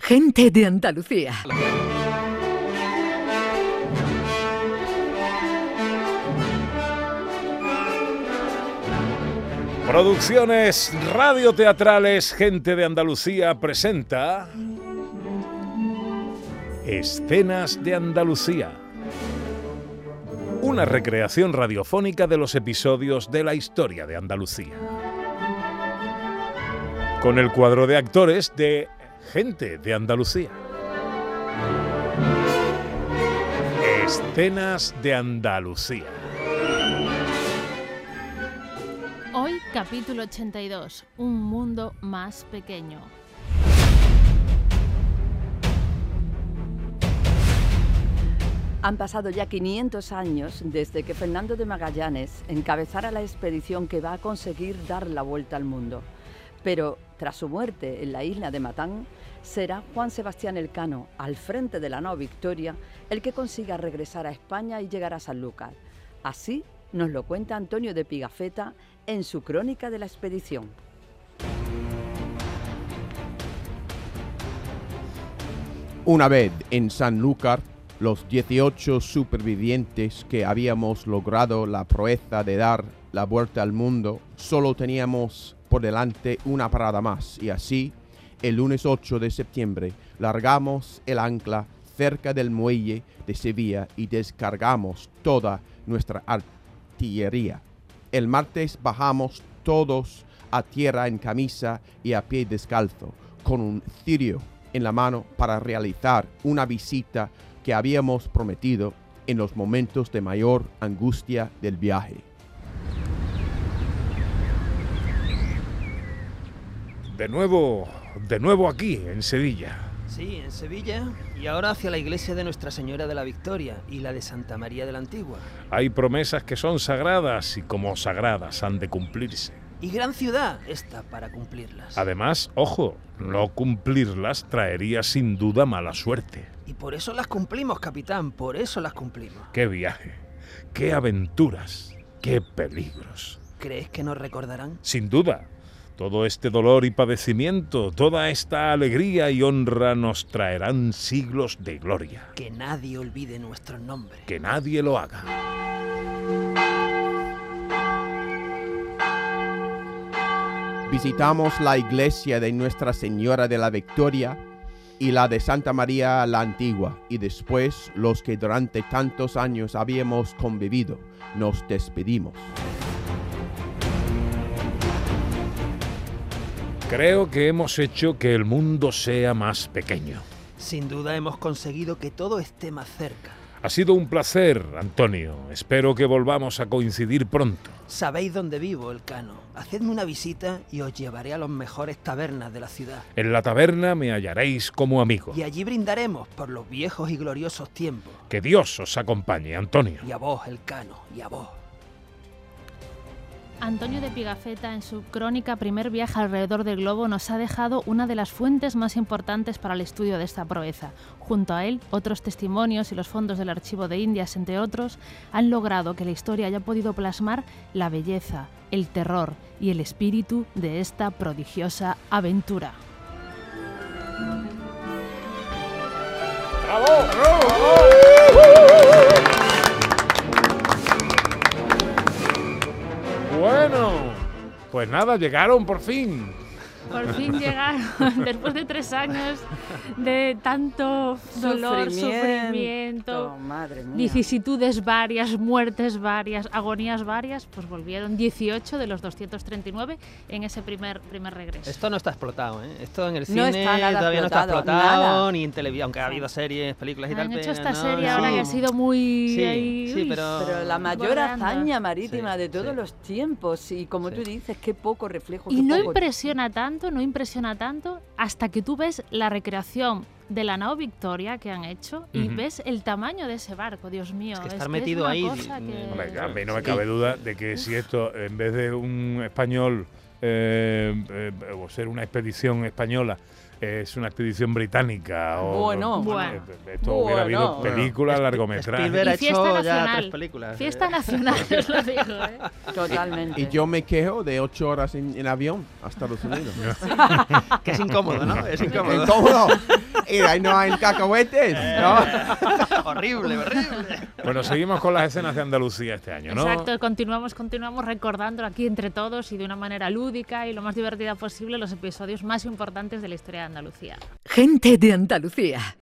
Gente de Andalucía. Producciones radioteatrales Gente de Andalucía presenta Escenas de Andalucía. Una recreación radiofónica de los episodios de la historia de Andalucía. Con el cuadro de actores de Gente de Andalucía. Escenas de Andalucía. Hoy capítulo 82, Un mundo más pequeño. Han pasado ya 500 años desde que Fernando de Magallanes encabezara la expedición que va a conseguir dar la vuelta al mundo. Pero tras su muerte en la isla de Matán, será Juan Sebastián Elcano, al frente de la nao Victoria, el que consiga regresar a España y llegar a Sanlúcar. Así nos lo cuenta Antonio de Pigafetta en su crónica de la expedición. Una vez en Sanlúcar, los 18 supervivientes que habíamos logrado la proeza de dar la vuelta al mundo, solo teníamos por delante una parada más y así, el lunes 8 de septiembre, largamos el ancla cerca del muelle de Sevilla y descargamos toda nuestra artillería. El martes bajamos todos a tierra en camisa y a pie descalzo, con un cirio en la mano para realizar una visita que habíamos prometido en los momentos de mayor angustia del viaje. De nuevo, de nuevo aquí, en Sevilla. Sí, en Sevilla y ahora hacia la iglesia de Nuestra Señora de la Victoria y la de Santa María de la Antigua. Hay promesas que son sagradas y como sagradas han de cumplirse. Y gran ciudad esta para cumplirlas. Además, ojo, no cumplirlas traería sin duda mala suerte. Y por eso las cumplimos, capitán, por eso las cumplimos. ¡Qué viaje! ¡Qué aventuras! ¡Qué peligros! ¿Crees que nos recordarán? Sin duda. Todo este dolor y padecimiento, toda esta alegría y honra nos traerán siglos de gloria. Que nadie olvide nuestro nombre. Que nadie lo haga. Visitamos la iglesia de Nuestra Señora de la Victoria y la de Santa María la Antigua y después los que durante tantos años habíamos convivido, nos despedimos. Creo que hemos hecho que el mundo sea más pequeño. Sin duda hemos conseguido que todo esté más cerca. Ha sido un placer, Antonio. Espero que volvamos a coincidir pronto. Sabéis dónde vivo, Elcano. Hacedme una visita y os llevaré a las mejores tabernas de la ciudad. En la taberna me hallaréis como amigo. Y allí brindaremos por los viejos y gloriosos tiempos. Que Dios os acompañe, Antonio. Y a vos, Elcano, y a vos. Antonio de Pigafetta, en su crónica Primer viaje alrededor del globo, nos ha dejado una de las fuentes más importantes para el estudio de esta proeza. Junto a él, otros testimonios y los fondos del Archivo de Indias, entre otros, han logrado que la historia haya podido plasmar la belleza, el terror y el espíritu de esta prodigiosa aventura. Bueno, pues nada, llegaron por fin. Por fin llegaron, después de tres años de tanto dolor, sufrimiento, madre mía. vicisitudes varias, muertes varias, agonías varias, pues volvieron 18 de los 239 en ese primer, primer regreso. Esto no está explotado, ¿eh? Esto en el No cine está nada todavía no está explotado, explotado, nada. ni en televisión, aunque ha habido series, películas y tal. Han hecho esta no, serie no. ahora que ha sido muy... Sí, ahí, sí, pero- Pero la mayor Bordeando. hazaña marítima Sí, de todos sí. los tiempos y como Sí. tú dices, qué poco reflejo. Y qué no poco- impresiona tanto, no impresiona tanto hasta que tú ves la recreación de la nao Victoria que han hecho y ves el tamaño de ese barco, Dios mío. Es que es estar que metido una ahí, cosa mm, que- Hombre, a mí no me cabe duda de que si esto, en vez de un español, eh, eh, o ser una expedición española, es una expedición británica. O, Bueno. Bueno. Esto hubiera habido Bueno. películas, largometrajes. Spielberg ha Y fiesta hecho ya nacional. tres películas. Fiesta eh. nacional, os lo digo, ¿eh? Totalmente. Y yo me quejo de ocho horas en, en avión a Estados Unidos. Que es incómodo, ¿no? Es ¡Qué incómodo. incómodo! Y ahí no hay cacahuetes, ¿no? Horrible, horrible. Bueno, seguimos con las escenas de Andalucía este año, ¿no? Exacto, continuamos, continuamos recordando aquí entre todos y de una manera lúdica y lo más divertida posible los episodios más importantes de la historia de Andalucía. Gente de Andalucía,